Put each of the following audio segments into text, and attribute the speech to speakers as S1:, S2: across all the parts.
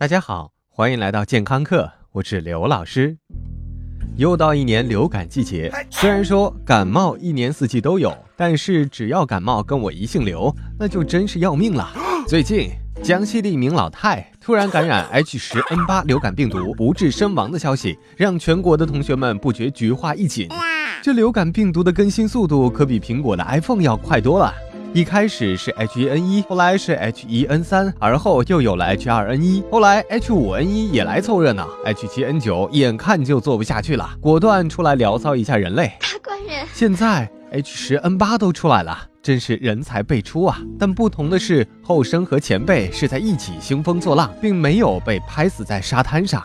S1: 大家好，欢迎来到健康课，我是刘老师。又到一年流感季节，虽然说感冒一年四季都有，但是只要感冒跟我一姓刘，那就真是要命了。最近江西的一名老太突然感染 H10N8 流感病毒，不治身亡的消息，让全国的同学们不觉菊花一紧。这流感病毒的更新速度可比苹果的 iPhone 要快多了。一开始是 H1N1，后来是 H1N3，而后又有了 H2N1，后来 H5N1 也来凑热闹，H7N9 眼看就做不下去了，果断出来聊骚一下人类。
S2: 大官人，
S1: 现在 H10N8 都出来了，真是人才辈出啊！但不同的是，后生和前辈是在一起兴风作浪，并没有被拍死在沙滩上。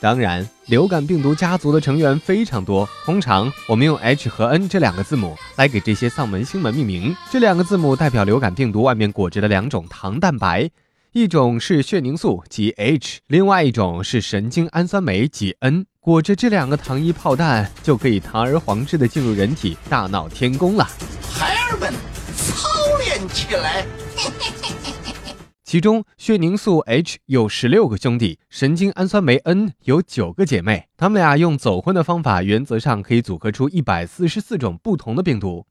S1: 当然，流感病毒家族的成员非常多。通常我们用 H 和 N 这两个字母来给这些丧门星们命名。这两个字母代表流感病毒外面裹着的两种糖蛋白，一种是血凝素即 H，另外一种是神经氨酸酶即 N。裹着这两个糖衣炮弹，就可以堂而皇之的进入人体，大闹天宫了。孩儿们，操练起来！嘿嘿嘿其中，血凝素 H 有十六个兄弟，神经氨酸酶 N 有九个姐妹。他们俩用走婚的方法，原则上可以组合出一百四十四种不同的病毒。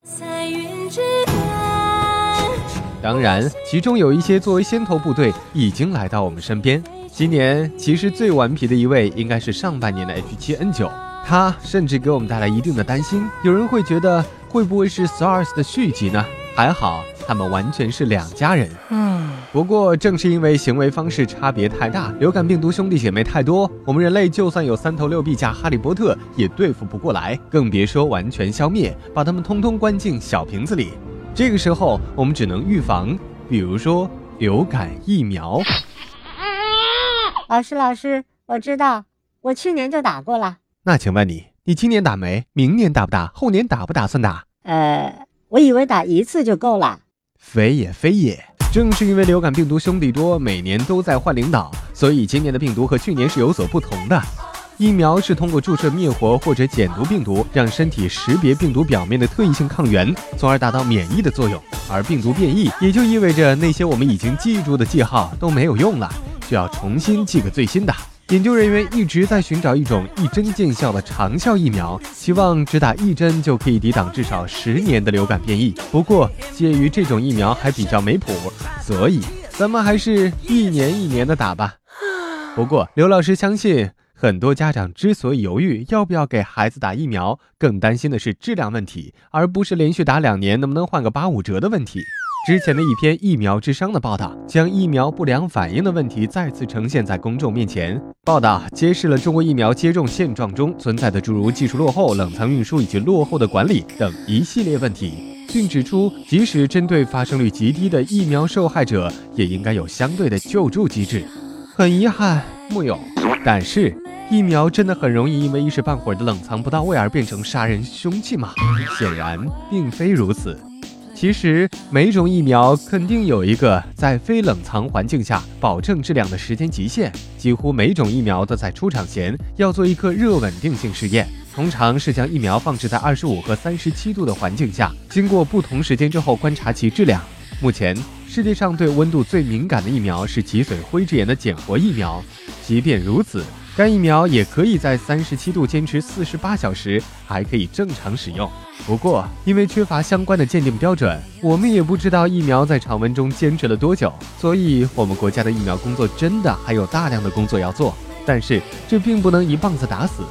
S1: 当然，其中有一些作为先头部队已经来到我们身边。今年其实最顽皮的一位，应该是上半年的 H7N9，他甚至给我们带来一定的担心。有人会觉得，会不会是 SARS 的续集呢？还好，他们完全是两家人。嗯，不过正是因为行为方式差别太大，流感病毒兄弟姐妹太多，我们人类就算有三头六臂加哈利波特也对付不过来，更别说完全消灭，把他们通通关进小瓶子里。这个时候，我们只能预防，比如说流感疫苗。
S2: 老师，老师，我知道，我去年就打过了。
S1: 那请问你，你今年打没？明年打不打？后年打不打算打？
S2: 呃。我以为打一次就够了，
S1: 非也非也。正是因为流感病毒兄弟多，每年都在换领导，所以今年的病毒和去年是有所不同的。疫苗是通过注射灭活或者减毒病毒，让身体识别病毒表面的特异性抗原，从而达到免疫的作用。而病毒变异，也就意味着那些我们已经记住的记号都没有用了，需要重新记个最新的。研究人员一直在寻找一种一针见效的长效疫苗，希望只打一针就可以抵挡至少十年的流感变异。不过，介于这种疫苗还比较没谱，所以咱们还是一年一年的打吧。不过，刘老师相信，很多家长之所以犹豫要不要给孩子打疫苗，更担心的是质量问题，而不是连续打两年能不能换个八五折的问题。之前的一篇疫苗之殇的报道，将疫苗不良反应的问题再次呈现在公众面前。报道揭示了中国疫苗接种现状中存在的诸如技术落后、冷藏运输以及落后的管理等一系列问题，并指出，即使针对发生率极低的疫苗受害者，也应该有相对的救助机制。很遗憾，木有。但是，疫苗真的很容易因为一时半会儿的冷藏不到位而变成杀人凶器吗？显然并非如此。其实每种疫苗肯定有一个在非冷藏环境下保证质量的时间极限，几乎每种疫苗都在出厂前要做一个热稳定性试验，通常是将疫苗放置在二十五和三十七度的环境下，经过不同时间之后观察其质量。目前世界上对温度最敏感的疫苗是脊髓灰质炎的减活疫苗，即便如此。该疫苗也可以在三十七度坚持四十八小时，还可以正常使用。不过，因为缺乏相关的鉴定标准，我们也不知道疫苗在常温中坚持了多久。所以，我们国家的疫苗工作真的还有大量的工作要做。但是，这并不能一棒子打死。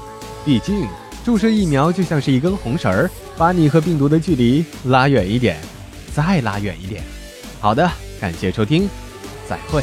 S1: 毕竟，注射疫苗就像是一根红绳儿，把你和病毒的距离拉远一点，再拉远一点。好的，感谢收听，再会。